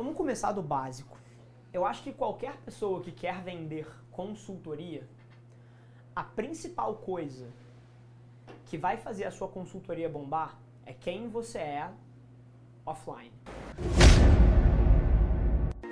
Vamos começar do básico. Eu acho que qualquer pessoa que quer vender consultoria, a principal coisa que vai fazer a sua consultoria bombar é quem você é offline.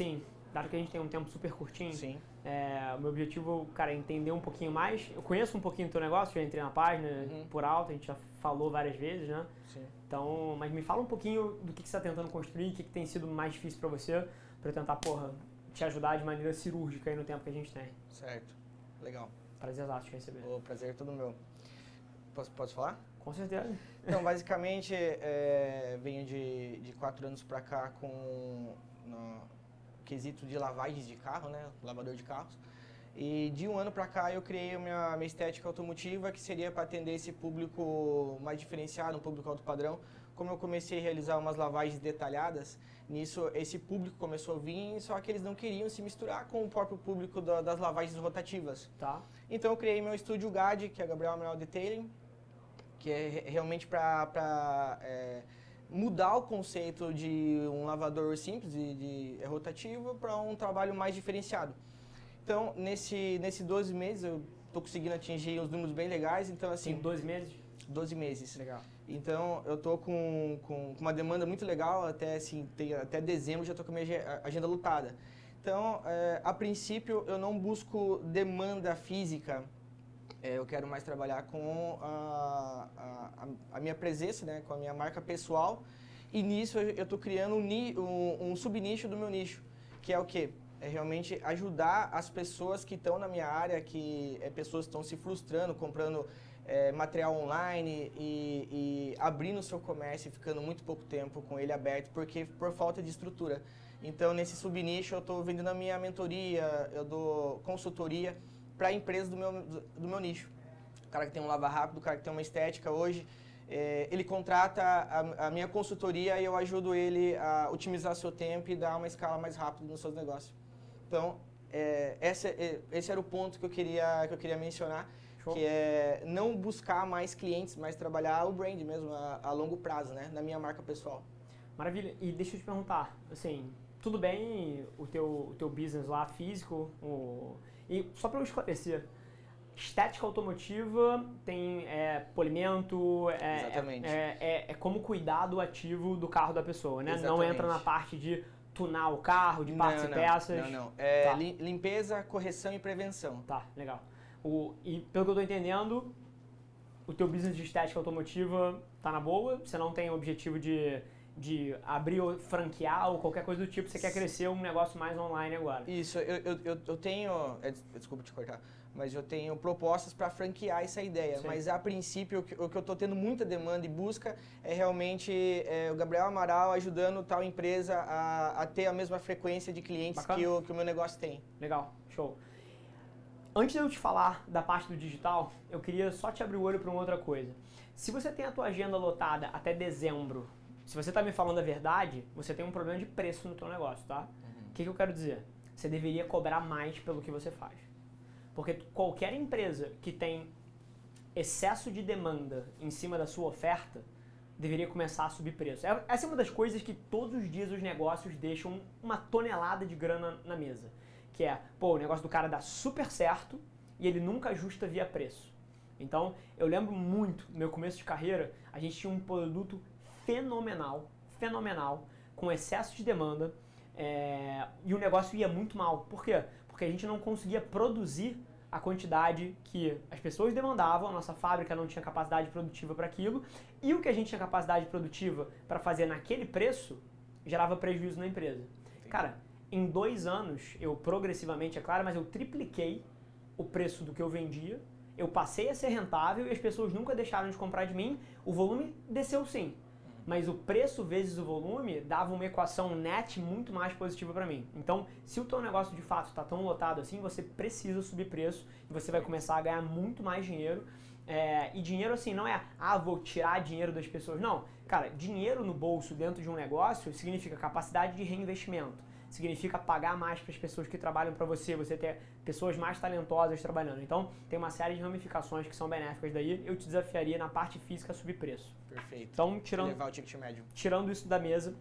Assim, dado que a gente tem um tempo super curtinho, Sim. É, o meu objetivo, cara, é entender um pouquinho mais. Eu conheço um pouquinho do teu negócio, já entrei na página uhum. por alto, a gente já falou várias vezes, né? Sim. Então, mas me fala um pouquinho do que, que você está tentando construir, o que, que tem sido mais difícil para você, para eu tentar, porra, te ajudar de maneira cirúrgica aí no tempo que a gente tem. Certo. Legal. Prazer exato te receber. O prazer é todo meu. Posso, posso falar? Com certeza. Então, basicamente, é, venho de, de quatro anos para cá com... No, quesito de lavagens de carro, né? Lavador de carros. E de um ano para cá eu criei a minha, minha estética automotiva, que seria para atender esse público mais diferenciado, um público alto padrão. Como eu comecei a realizar umas lavagens detalhadas, nisso esse público começou a vir, só que eles não queriam se misturar com o próprio público da, das lavagens rotativas. Tá. Então eu criei meu estúdio GAD, que é Gabriel Amaral Detailing, que é realmente para mudar o conceito de um lavador simples e de, é rotativo para um trabalho mais diferenciado. Então, nesse, nesse 12 meses, eu estou conseguindo atingir uns números bem legais. Então, assim... Em 12 meses? 12 meses. Legal. Então, eu estou com, com, uma demanda muito legal. Até, assim, tem, até dezembro já estou com a minha agenda lutada. Então, é, a princípio, eu não busco demanda física é, eu quero mais trabalhar com a, a, a, minha presença, né, com a minha marca pessoal. E nisso eu estou criando um, um, um subnicho do meu nicho, que é o quê? É realmente ajudar as pessoas que estão na minha área, que é pessoas estão se frustrando, comprando é, material online e, e abrindo o seu comércio e ficando muito pouco tempo com ele aberto, porque por falta de estrutura. Então, nesse subnicho, eu estou vendendo a minha mentoria, eu dou consultoria para empresas do meu, do meu nicho. O cara que tem um lava rápido, o cara que tem uma estética hoje, é, ele contrata a, a, minha consultoria e eu ajudo ele a otimizar seu tempo e dar uma escala mais rápida nos seus negócios. Então, é, esse, é, esse era o ponto que eu queria, que eu queria mencionar, Show. que é não buscar mais clientes, mas trabalhar o brand mesmo a, a longo prazo, né, na minha marca pessoal. Maravilha. E deixa eu te perguntar, assim, tudo bem o teu, o teu business lá físico, o e só para eu esclarecer, estética automotiva tem é, polimento, é. É, é, é, como cuidar do ativo do carro da pessoa, né? Exatamente. Não entra na parte de tunar o carro, de partes não, e peças. Não, não. É tá. limpeza, correção e prevenção. Tá, legal. O, e pelo que eu estou entendendo, o teu business de estética automotiva tá na boa, você não tem o objetivo de de abrir ou franquear ou qualquer coisa do tipo, você quer crescer um negócio mais online agora. Isso, eu, eu, eu tenho, é, desculpa te cortar, mas eu tenho propostas para franquear essa ideia. Sim. Mas a princípio, o que, o que eu estou tendo muita demanda e busca é realmente é, o Gabriel Amaral ajudando tal empresa a, a ter a mesma frequência de clientes que o, que o meu negócio tem. Legal, show. Antes de eu te falar da parte do digital, eu queria só te abrir o olho para uma outra coisa. Se você tem a tua agenda lotada até dezembro se você está me falando a verdade, você tem um problema de preço no teu negócio, tá? O uhum. que, que eu quero dizer? Você deveria cobrar mais pelo que você faz. Porque qualquer empresa que tem excesso de demanda em cima da sua oferta deveria começar a subir preço. É, essa é uma das coisas que todos os dias os negócios deixam uma tonelada de grana na mesa. Que é, pô, o negócio do cara dá super certo e ele nunca ajusta via preço. Então, eu lembro muito, no meu começo de carreira, a gente tinha um produto fenomenal, fenomenal, com excesso de demanda é, e o negócio ia muito mal. Por quê? Porque a gente não conseguia produzir a quantidade que as pessoas demandavam, a nossa fábrica não tinha capacidade produtiva para aquilo, e o que a gente tinha capacidade produtiva para fazer naquele preço gerava prejuízo na empresa. Cara, em dois anos, eu progressivamente, é claro, mas eu tripliquei o preço do que eu vendia, eu passei a ser rentável e as pessoas nunca deixaram de comprar de mim, o volume desceu sim, mas o preço vezes o volume dava uma equação net muito mais positiva para mim. Então, se o teu negócio de fato está tão lotado assim, você precisa subir preço e você vai começar a ganhar muito mais dinheiro. É, e dinheiro assim não é, ah, vou tirar dinheiro das pessoas. Não, cara, dinheiro no bolso dentro de um negócio significa capacidade de reinvestimento significa pagar mais para as pessoas que trabalham para você, você ter pessoas mais talentosas trabalhando. Então, tem uma série de ramificações que são benéficas daí. Eu te desafiaria na parte física a subir preço. Perfeito. Então, tirando, Levar o ticket médio. tirando isso da mesa,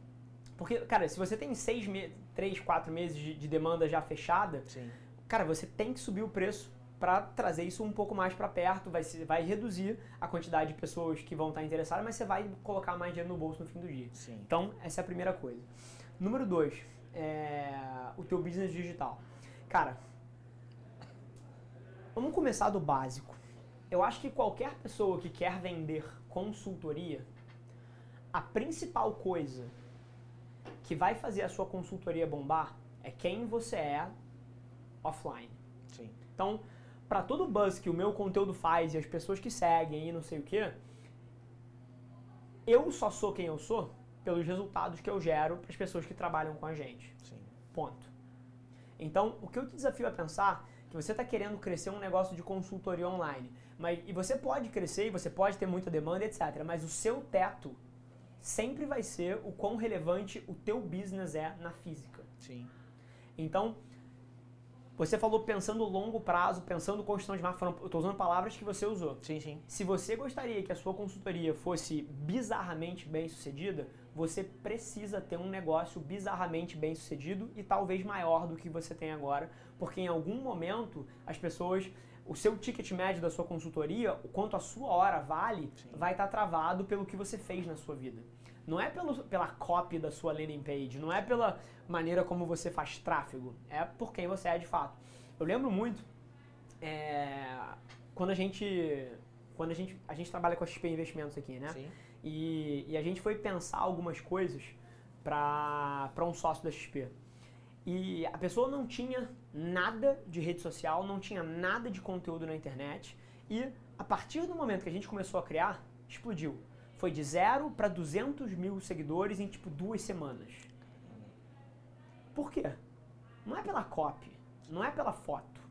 porque, cara, se você tem seis, me três, quatro meses de, de demanda já fechada, Sim. cara, você tem que subir o preço para trazer isso um pouco mais para perto, vai, vai reduzir a quantidade de pessoas que vão estar interessadas, mas você vai colocar mais dinheiro no bolso no fim do dia. Sim. Então, essa é a primeira coisa. Número dois, é o teu business digital. Cara, vamos começar do básico. Eu acho que qualquer pessoa que quer vender consultoria, a principal coisa que vai fazer a sua consultoria bombar é quem você é offline. Sim. Então, para todo buzz que o meu conteúdo faz e as pessoas que seguem e não sei o que, eu só sou quem eu sou pelos resultados que eu gero para as pessoas que trabalham com a gente. Sim. Ponto. Então, o que eu te desafio a pensar que você está querendo crescer um negócio de consultoria online, mas e você pode crescer e você pode ter muita demanda, etc. Mas o seu teto sempre vai ser o quão relevante o teu business é na física. Sim. Então, você falou pensando longo prazo, pensando construção de marca, eu estou usando palavras que você usou. Sim, sim. Se você gostaria que a sua consultoria fosse bizarramente bem sucedida, você precisa ter um negócio bizarramente bem sucedido e talvez maior do que você tem agora, porque em algum momento as pessoas, o seu ticket médio da sua consultoria, o quanto a sua hora vale, Sim. vai estar travado pelo que você fez na sua vida. Não é pelo, pela copy da sua landing page, não é pela maneira como você faz tráfego, é por quem você é de fato. Eu lembro muito é, quando a gente quando a gente a gente trabalha com a XP Investimentos aqui, né? Sim. E, e a gente foi pensar algumas coisas para um sócio da XP. E a pessoa não tinha nada de rede social, não tinha nada de conteúdo na internet. E a partir do momento que a gente começou a criar, explodiu. Foi de zero para 200 mil seguidores em tipo duas semanas. Por quê? Não é pela copy, não é pela foto,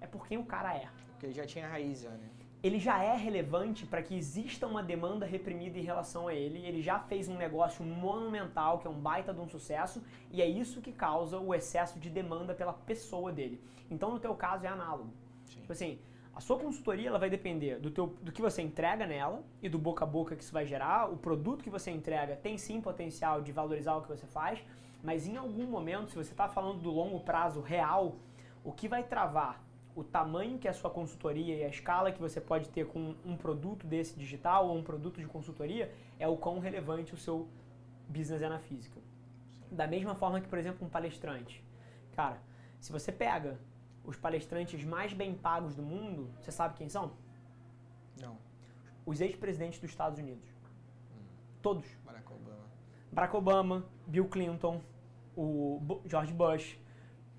é por quem o cara é Porque ele já tinha raiz, já, né? ele já é relevante para que exista uma demanda reprimida em relação a ele. Ele já fez um negócio monumental, que é um baita de um sucesso, e é isso que causa o excesso de demanda pela pessoa dele. Então, no teu caso, é análogo. Sim. Tipo assim, a sua consultoria ela vai depender do, teu, do que você entrega nela e do boca a boca que isso vai gerar. O produto que você entrega tem sim potencial de valorizar o que você faz, mas em algum momento, se você está falando do longo prazo real, o que vai travar o tamanho que é a sua consultoria e a escala que você pode ter com um produto desse digital ou um produto de consultoria é o quão relevante o seu business é na física. Da mesma forma que, por exemplo, um palestrante. Cara, se você pega os palestrantes mais bem pagos do mundo, você sabe quem são? Não. Os ex-presidentes dos Estados Unidos. Todos. Barack Obama. Barack Obama, Bill Clinton, o George Bush,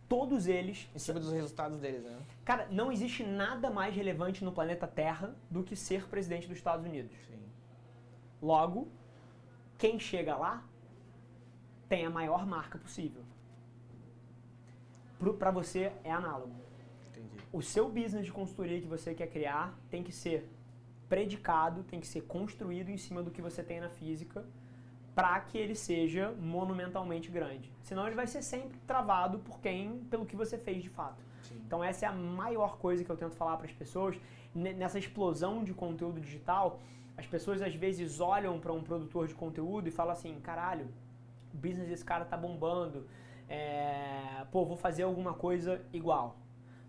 todos eles. Em cima dos resultados deles, né? Cara, não existe nada mais relevante no planeta Terra do que ser presidente dos Estados Unidos. Sim. Logo, quem chega lá tem a maior marca possível. Pra você é análogo. Entendi. O seu business de consultoria que você quer criar tem que ser predicado, tem que ser construído em cima do que você tem na física para que ele seja monumentalmente grande. Senão ele vai ser sempre travado por quem, pelo que você fez de fato. Sim. Então essa é a maior coisa que eu tento falar para as pessoas Ne- nessa explosão de conteúdo digital. As pessoas às vezes olham para um produtor de conteúdo e falam assim, caralho, o business desse cara tá bombando, é, pô, vou fazer alguma coisa igual.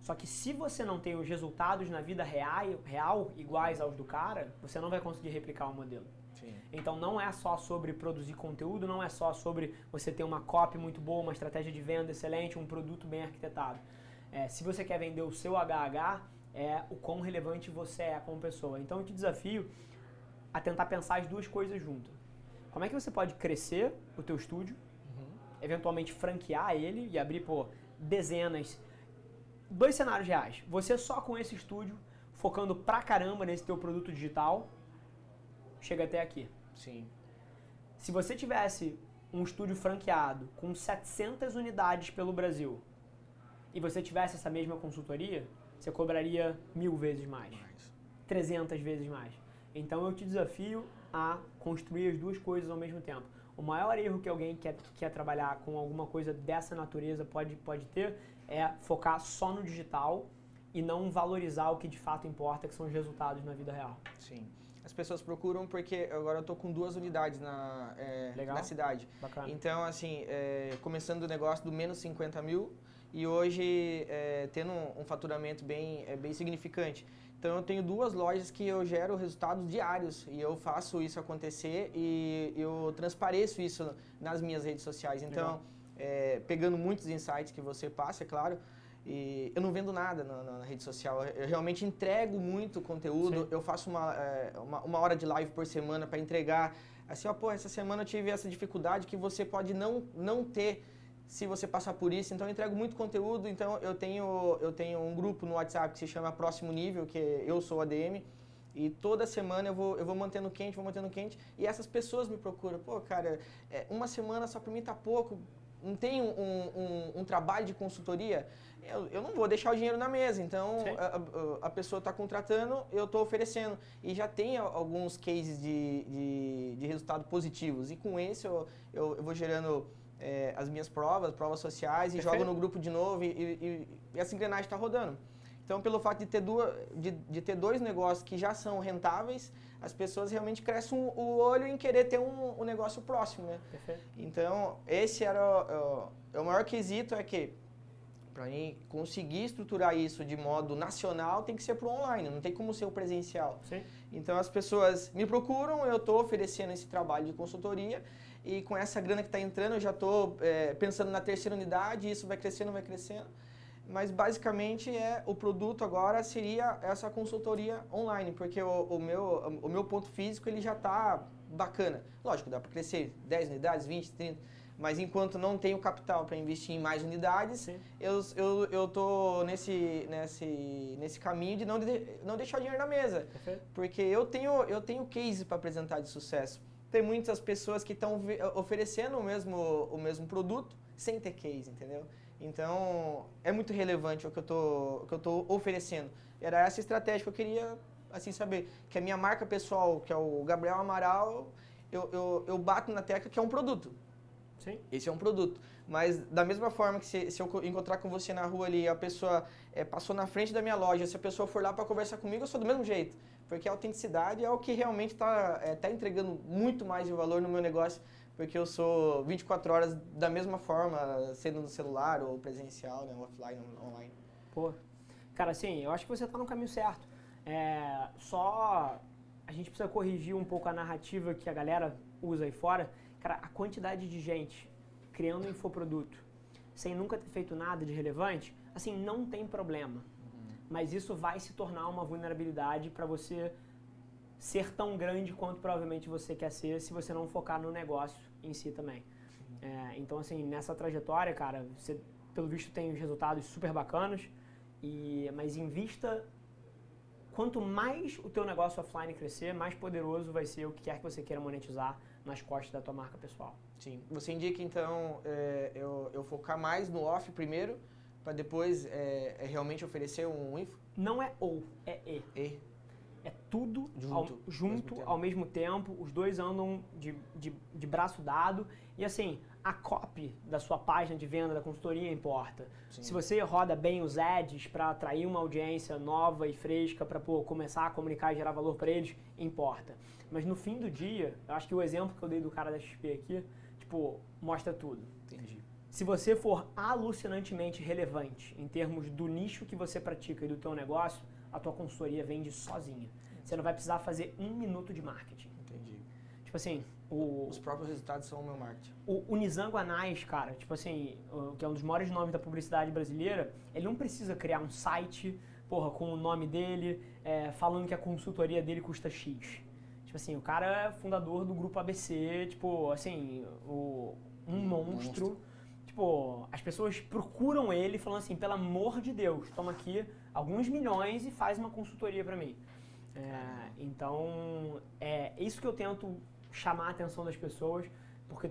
Só que se você não tem os resultados na vida real, real iguais aos do cara, você não vai conseguir replicar o modelo. Sim. Então não é só sobre produzir conteúdo, não é só sobre você ter uma copy muito boa, uma estratégia de venda excelente, um produto bem arquitetado. É, se você quer vender o seu HH, é o quão relevante você é como pessoa. Então eu te desafio a tentar pensar as duas coisas juntas. Como é que você pode crescer o teu estúdio, eventualmente franquear ele e abrir pô, dezenas, dois cenários reais. Você só com esse estúdio, focando pra caramba nesse teu produto digital, chega até aqui. Sim. Se você tivesse um estúdio franqueado com 700 unidades pelo Brasil e você tivesse essa mesma consultoria, você cobraria mil vezes mais, 300 vezes mais. Então eu te desafio a construir as duas coisas ao mesmo tempo. O maior erro que alguém que quer, que quer trabalhar com alguma coisa dessa natureza pode, pode ter é focar só no digital e não valorizar o que de fato importa, que são os resultados na vida real. Sim. As pessoas procuram porque agora eu estou com duas unidades na, é, na cidade. Bacana. Então, assim, é, começando o negócio do menos 50 mil e hoje é, tendo um, um, faturamento bem, é, bem significante. Então, eu tenho duas lojas que eu gero resultados diários e eu faço isso acontecer e eu transpareço isso nas minhas redes sociais. Então, é, pegando muitos insights que você passa, é claro, e eu não vendo nada na, na, rede social. Eu realmente entrego muito conteúdo. Sim. Eu faço uma, é, uma, uma, hora de live por semana para entregar. Assim, ó, pô, essa semana eu tive essa dificuldade que você pode não, não ter se você passar por isso. Então eu entrego muito conteúdo. Então eu tenho, eu tenho um grupo no WhatsApp que se chama Próximo Nível, que eu sou ADM. E toda semana eu vou, eu vou mantendo quente, vou mantendo quente. E essas pessoas me procuram. Pô, cara, é, uma semana só para mim tá pouco. Não tem um, um, um trabalho de consultoria eu, eu não vou deixar o dinheiro na mesa. Então, a, a, pessoa está contratando, eu estou oferecendo. E já tem alguns cases de, de, de resultados positivos. E com esse eu, eu, eu vou gerando é, as minhas provas, provas sociais, e Perfeito. jogo no grupo de novo. E, e, e essa engrenagem está rodando. Então, pelo fato de ter, duas, de, de, ter dois negócios que já são rentáveis, as pessoas realmente crescem o olho em querer ter um, um negócio próximo, né? Perfeito. Então, esse era o, o, o maior quesito, é que para mim conseguir estruturar isso de modo nacional, tem que ser para online, não tem como ser o presencial. Sim. Então as pessoas me procuram, eu estou oferecendo esse trabalho de consultoria e com essa grana que está entrando, eu já estou é, pensando na terceira unidade, isso vai crescendo, vai crescendo. Mas basicamente é o produto agora seria essa consultoria online, porque o, o meu, o meu ponto físico ele já está bacana. Lógico, dá para crescer 10 unidades, 20, 30 mas enquanto não tenho capital para investir em mais unidades, Sim. eu eu eu tô nesse nesse nesse caminho de não de, não deixar o dinheiro na mesa, porque eu tenho eu tenho case para apresentar de sucesso. Tem muitas pessoas que estão oferecendo o mesmo o mesmo produto sem ter case, entendeu? Então é muito relevante o que eu tô o que eu tô oferecendo. Era essa estratégia que eu queria assim saber que a minha marca pessoal, que é o Gabriel Amaral, eu, eu, eu bato na tecla que é um produto. Sim. Esse é um produto. Mas da mesma forma que se, se eu encontrar com você na rua ali, a pessoa é, passou na frente da minha loja, se a pessoa for lá para conversar comigo, eu sou do mesmo jeito. Porque a autenticidade é o que realmente está é, tá entregando muito mais de valor no meu negócio, porque eu sou 24 horas da mesma forma, sendo no celular ou presencial, né, offline, online. Pô, cara, assim, eu acho que você está no caminho certo. É, só a gente precisa corrigir um pouco a narrativa que a galera usa aí fora, Cara, a quantidade de gente criando infoproduto sem nunca ter feito nada de relevante, assim, não tem problema. Uhum. Mas isso vai se tornar uma vulnerabilidade para você ser tão grande quanto provavelmente você quer ser se você não focar no negócio em si também. Uhum. É, então, assim, nessa trajetória, cara, você, pelo visto, tem os resultados super bacanas, e, mas invista quanto mais o teu negócio offline crescer, mais poderoso vai ser o que quer que você queira monetizar nas costas da tua marca pessoal. Sim. Você indica, então, é, eu, eu focar mais no off primeiro, para depois é, é, realmente oferecer um info? Não é ou, é e. E. É tudo junto, ao, junto mesmo ao mesmo tempo, os dois andam de, de, de braço dado. E assim, a copy da sua página de venda da consultoria importa. Sim. Se você roda bem os ads para atrair uma audiência nova e fresca para começar a comunicar e gerar valor para eles, importa. Mas no fim do dia, eu acho que o exemplo que eu dei do cara da XP aqui, tipo, mostra tudo. Entendi. Se você for alucinantemente relevante em termos do nicho que você pratica e do teu negócio, a tua consultoria vende sozinha. Você não vai precisar fazer um minuto de marketing. Entendi. Tipo assim, o, Os próprios resultados são o meu marketing. O, o Nizango Anais, cara, tipo assim, o, que é um dos maiores nomes da publicidade brasileira, ele não precisa criar um site, porra, com o nome dele, é, falando que a consultoria dele custa X. Tipo assim, o cara é fundador do grupo ABC, tipo, assim, o, um monstro. monstro. Tipo, as pessoas procuram ele falando assim, pelo amor de Deus, toma aqui alguns milhões e faz uma consultoria para mim. É, então, é isso que eu tento chamar a atenção das pessoas, porque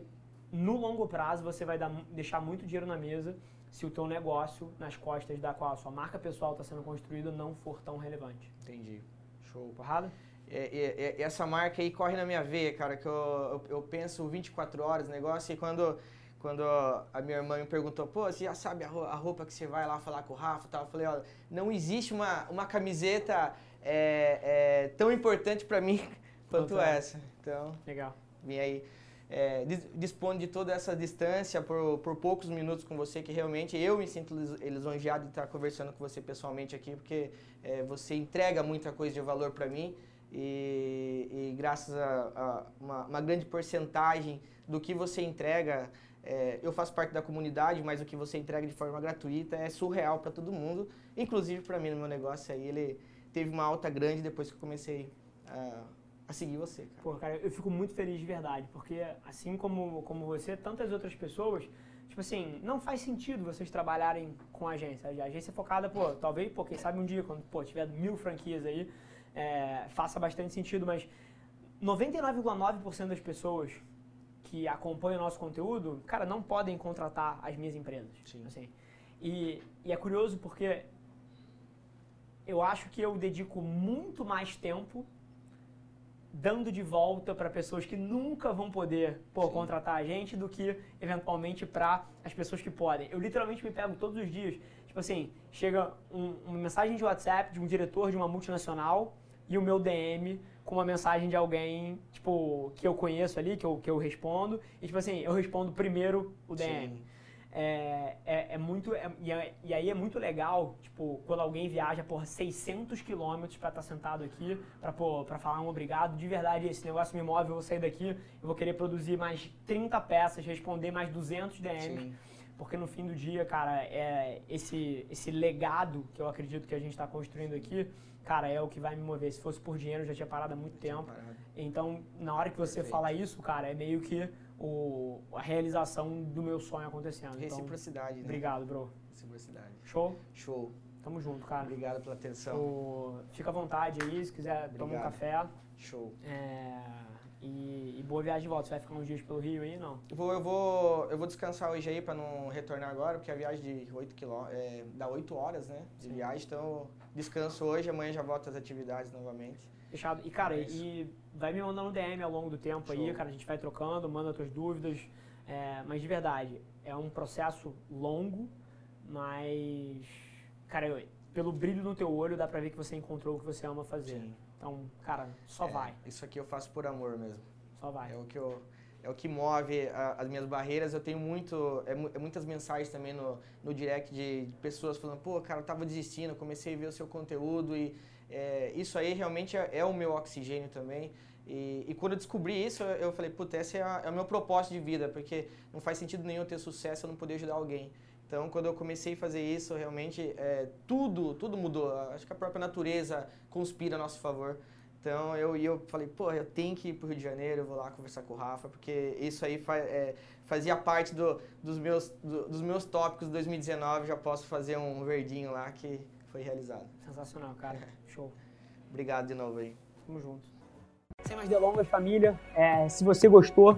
no longo prazo você vai dar, deixar muito dinheiro na mesa se o teu negócio nas costas da qual a sua marca pessoal está sendo construída não for tão relevante. Entendi. Show. Porrada? É, é, é, essa marca aí corre na minha veia, cara, que eu, eu, eu penso 24 horas no negócio e quando, quando a minha irmã me perguntou, pô, você já sabe a roupa que você vai lá falar com o Rafa tal? Eu falei, ó, não existe uma, uma camiseta é, é, tão importante para mim quanto essa. Então, Legal. vim aí é, dispõe de toda essa distância por, por poucos minutos com você, que realmente eu me sinto lisonjeado de estar conversando com você pessoalmente aqui, porque é, você entrega muita coisa de valor para mim e, e, graças a, a uma, uma, grande porcentagem do que você entrega, é, eu faço parte da comunidade, mas o que você entrega de forma gratuita é surreal para todo mundo, inclusive para mim no meu negócio aí, ele teve uma alta grande depois que eu comecei a a seguir você, cara. Pô, cara, eu fico muito feliz de verdade, porque assim como, como você, tantas outras pessoas, tipo assim, não faz sentido vocês trabalharem com agência. A agência é focada, pô, talvez, pô, quem sabe um dia, quando, pô, tiver mil franquias aí, é, faça bastante sentido, mas 99,9% das pessoas que acompanham o nosso conteúdo, cara, não podem contratar as minhas empresas. Sim. Assim. E, e é curioso porque eu acho que eu dedico muito mais tempo dando de volta para pessoas que nunca vão poder pô, contratar a gente do que eventualmente para as pessoas que podem. Eu literalmente me pego todos os dias, tipo assim, chega um, uma mensagem de WhatsApp de um diretor de uma multinacional e o meu DM com uma mensagem de alguém, tipo, que eu conheço ali, que eu, que eu respondo, e tipo assim, eu respondo primeiro o DM. Sim é, é, é muito. É, e, é, e, aí é muito legal, tipo, quando alguém viaja, por 600 quilômetros para estar tá sentado aqui, para falar um obrigado. De verdade, esse negócio me move, eu vou sair daqui, eu vou querer produzir mais 30 peças, responder mais 200 DMs. Sim. Porque no fim do dia, cara, é esse, esse legado que eu acredito que a gente está construindo aqui, cara, é o que vai me mover. Se fosse por dinheiro, eu já tinha parado há muito tempo. Então, na hora que você Perfeito. fala isso, cara, é meio que o, a realização do meu sonho acontecendo. Então, Reciprocidade, então, né? Obrigado, bro. Reciprocidade. Show? Show. Tamo junto, cara. Obrigado pela atenção. O, fica à vontade aí, se quiser Obrigado. tomar um café. Show. É, e, e, boa viagem de volta. Você vai ficar uns dias pelo Rio aí, não? Eu vou, eu vou, eu vou descansar hoje aí para não retornar agora, porque a viagem de 8 km, é, dá 8 horas, né, de Sim. viagem. Então, descanso hoje, amanhã já volto às atividades novamente. Fechado. E, cara, é e vai me mandando DM ao longo do tempo Show. aí, cara, a gente vai trocando, manda tuas dúvidas. É, mas de verdade, é um processo longo, mas, cara, eu, pelo brilho no teu olho dá pra ver que você encontrou o que você ama fazer. Sim. Então, cara, só é, vai. Isso aqui eu faço por amor mesmo. Só vai. É o que eu é o que move a, as minhas barreiras. Eu tenho muito, é, é, muitas mensagens também no, no direct de pessoas falando, pô, cara, eu tava desistindo, comecei a ver o seu conteúdo e é, isso aí realmente é, é, o meu oxigênio também. E, e quando eu descobri isso, eu, eu falei, puta, esse é, a, é, o meu propósito de vida, porque não faz sentido nenhum ter sucesso eu não poder ajudar alguém. Então, quando eu comecei a fazer isso, realmente é, tudo, tudo mudou. Acho que a própria natureza conspira a nosso favor. Então, eu, eu falei, pô, eu tenho que ir pro Rio de Janeiro, eu vou lá conversar com o Rafa, porque isso aí fa, é, fazia parte do, dos, meus, do, dos meus tópicos de 2019, já posso fazer um verdinho lá que foi realizado. Sensacional, cara. Show. Obrigado de novo aí. Tamo junto. Sem mais delongas, família, é, se você gostou